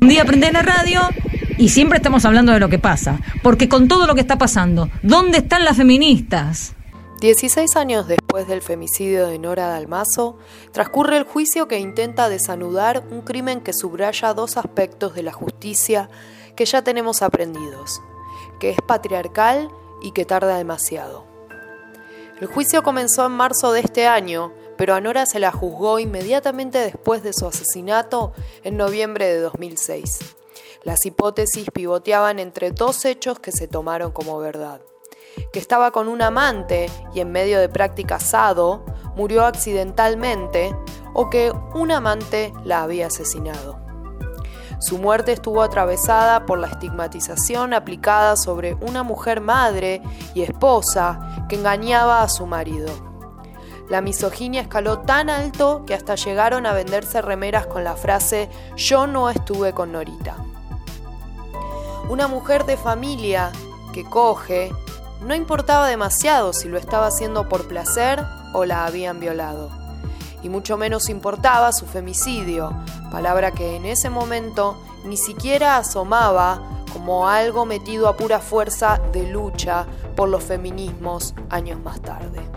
Un día prende la radio y siempre estamos hablando de lo que pasa. Porque con todo lo que está pasando, ¿dónde están las feministas? 16 años después del femicidio de Nora Dalmazo, transcurre el juicio que intenta desanudar un crimen que subraya dos aspectos de la justicia que ya tenemos aprendidos, que es patriarcal y que tarda demasiado. El juicio comenzó en marzo de este año, pero a Nora se la juzgó inmediatamente después de su asesinato en noviembre de 2006. Las hipótesis pivoteaban entre dos hechos que se tomaron como verdad. Que estaba con un amante y en medio de práctica asado murió accidentalmente o que un amante la había asesinado. Su muerte estuvo atravesada por la estigmatización aplicada sobre una mujer madre y esposa que engañaba a su marido. La misoginia escaló tan alto que hasta llegaron a venderse remeras con la frase Yo no estuve con Norita. Una mujer de familia que coge, no importaba demasiado si lo estaba haciendo por placer o la habían violado. Y mucho menos importaba su femicidio, palabra que en ese momento ni siquiera asomaba como algo metido a pura fuerza de lucha por los feminismos años más tarde.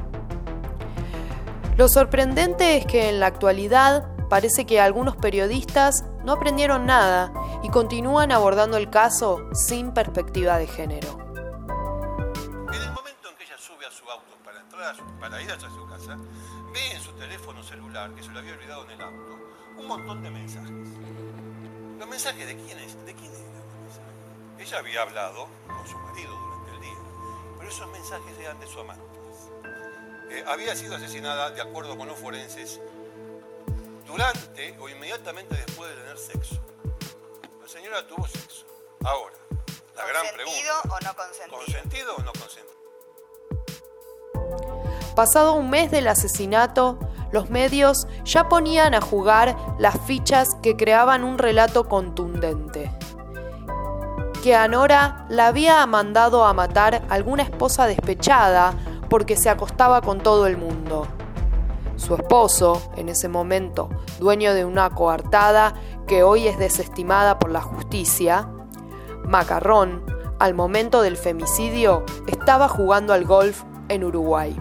Lo sorprendente es que en la actualidad parece que algunos periodistas no aprendieron nada y continúan abordando el caso sin perspectiva de género. En el momento en que ella sube a su auto para, entrar para ir hacia su casa, ve en su teléfono celular, que se lo había olvidado en el auto, un montón de mensajes. ¿Los mensajes de quién es? ¿De quién eran los mensajes? Ella había hablado con su marido durante el día, pero esos mensajes eran de su amante. Eh, había sido asesinada, de acuerdo con los forenses, durante o inmediatamente después de tener sexo. La señora tuvo sexo. Ahora, la gran pregunta. ¿Consentido o no consentido? ¿Consentido o no consentido? Pasado un mes del asesinato, los medios ya ponían a jugar las fichas que creaban un relato contundente. Que a Nora la había mandado a matar alguna esposa despechada porque se acostaba con todo el mundo. Su esposo, en ese momento dueño de una coartada que hoy es desestimada por la justicia, Macarrón, al momento del femicidio, estaba jugando al golf en Uruguay.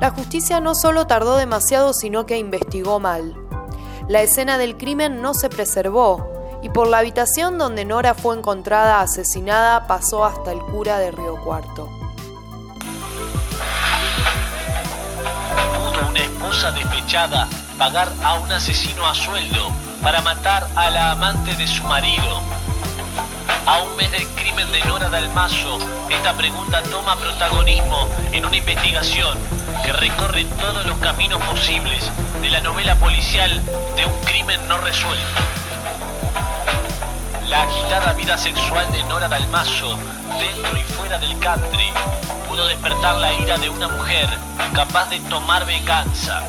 La justicia no solo tardó demasiado, sino que investigó mal. La escena del crimen no se preservó y por la habitación donde Nora fue encontrada asesinada pasó hasta el cura de Río Cuarto. ¿Pudo una esposa despechada pagar a un asesino a sueldo para matar a la amante de su marido? A un mes del crimen de Nora Dalmazo, esta pregunta toma protagonismo en una investigación que recorre todos los caminos posibles de la novela policial de un crimen no resuelto. La agitada vida sexual de Nora Dalmazo, dentro y fuera del country, pudo despertar la ira de una mujer capaz de tomar venganza.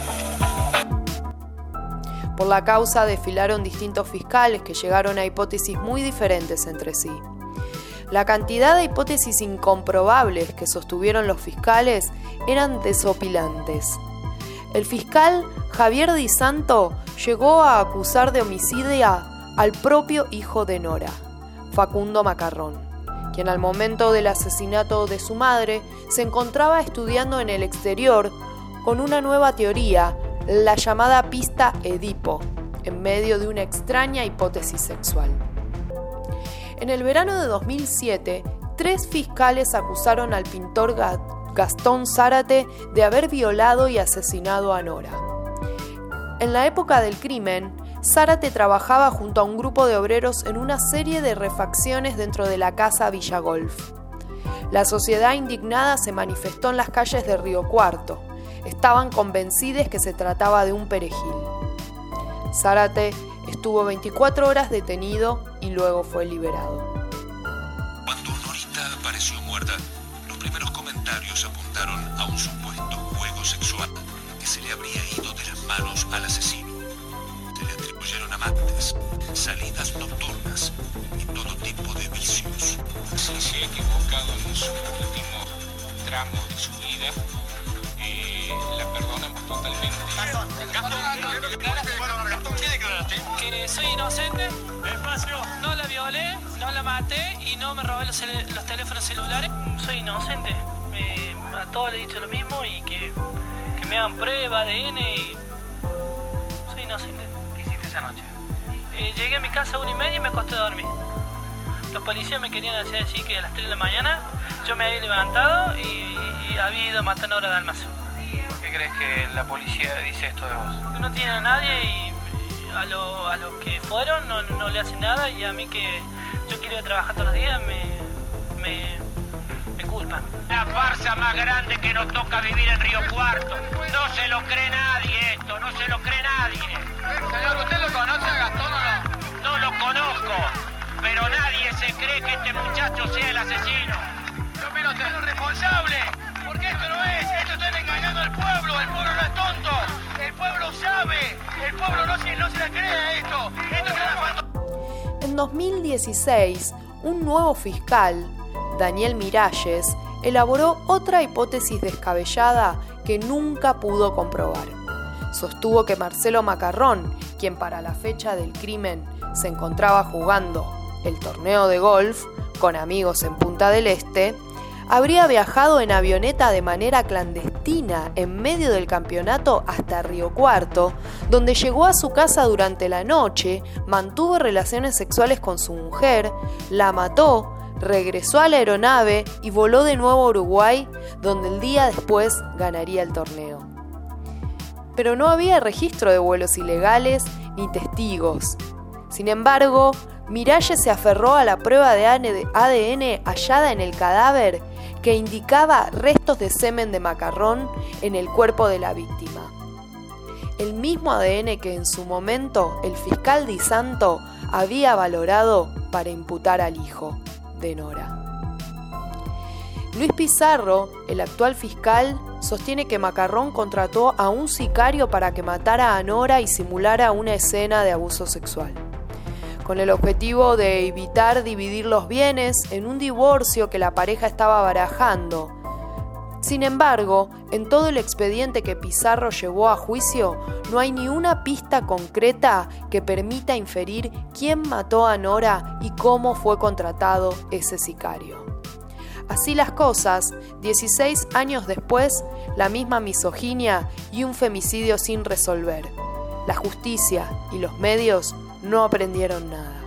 Por la causa desfilaron distintos fiscales que llegaron a hipótesis muy diferentes entre sí. La cantidad de hipótesis incomprobables que sostuvieron los fiscales eran desopilantes. El fiscal Javier Di Santo llegó a acusar de homicidio al propio hijo de Nora, Facundo Macarrón, quien al momento del asesinato de su madre se encontraba estudiando en el exterior con una nueva teoría, la llamada pista Edipo, en medio de una extraña hipótesis sexual. En el verano de 2007, tres fiscales acusaron al pintor Gastón Zárate de haber violado y asesinado a Nora. En la época del crimen, Zárate trabajaba junto a un grupo de obreros en una serie de refacciones dentro de la casa Villa Golf. La sociedad indignada se manifestó en las calles de Río Cuarto. Estaban convencidos que se trataba de un perejil. Zárate estuvo 24 horas detenido y luego fue liberado. Cuando Norita apareció muerta, los primeros comentarios apuntaron a un supuesto juego sexual que se le habría ido de las manos al asesino. Salidas nocturnas y todo tipo de vicios. Si se ha equivocado en su último tramo de su vida, eh, la perdonan totalmente. Que soy inocente, no la violé, no la maté y no me robé los, teléfonos celulares. Soy inocente, a todos le he dicho lo mismo y que, que me hagan prueba, ADN y soy inocente. ¿Qué hiciste esa noche? Llegué a mi casa a una y media y me acosté a dormir. Los policías me querían hacer decir que a las 3 de la mañana yo me había levantado y, había ido a matar a Nora Dalmazo. ¿Por qué crees que la policía dice esto de vos? No tiene a nadie y a, a los que fueron no, no, le hacen nada y a mí que yo quiero ir a trabajar todos los días me, farsa más grande que nos toca vivir en Río Cuarto. No se lo cree nadie esto, no se lo cree nadie. Señor, ¿usted lo conoce a Gastón o no? No lo conozco, pero nadie se cree que este muchacho sea el asesino. Yo pero usted es responsable, porque esto no es, esto está engañando al pueblo, el pueblo no es tonto, el pueblo sabe, el pueblo no se, no se la cree a esto, esto es En 2016, un nuevo fiscal, Daniel Miralles, elaboró otra hipótesis descabellada que nunca pudo comprobar. Sostuvo que Marcelo Macarrón, quien para la fecha del crimen se encontraba jugando el torneo de golf con amigos en Punta del Este, habría viajado en avioneta de manera clandestina en medio del campeonato hasta Río Cuarto, donde llegó a su casa durante la noche, mantuvo relaciones sexuales con su mujer, la mató, regresó a la aeronave y voló de nuevo a Uruguay, donde el día después ganaría el torneo. Pero no había registro de vuelos ilegales ni testigos. Sin embargo, Miralles se aferró a la prueba de ADN hallada en el cadáver que indicaba restos de semen de macarrón en el cuerpo de la víctima. El mismo ADN que en su momento el fiscal Di Santo había valorado para imputar al hijo de Nora. Luis Pizarro, el actual fiscal, sostiene que Macarrón contrató a un sicario para que matara a Nora y simulara una escena de abuso sexual, con el objetivo de evitar dividir los bienes en un divorcio que la pareja estaba barajando. Sin embargo, en todo el expediente que Pizarro llevó a juicio, no hay ni una pista concreta que permita inferir quién mató a Nora y cómo fue contratado ese sicario. Así las cosas, 16 años después, la misma misoginia y un femicidio sin resolver. La justicia y los medios no aprendieron nada.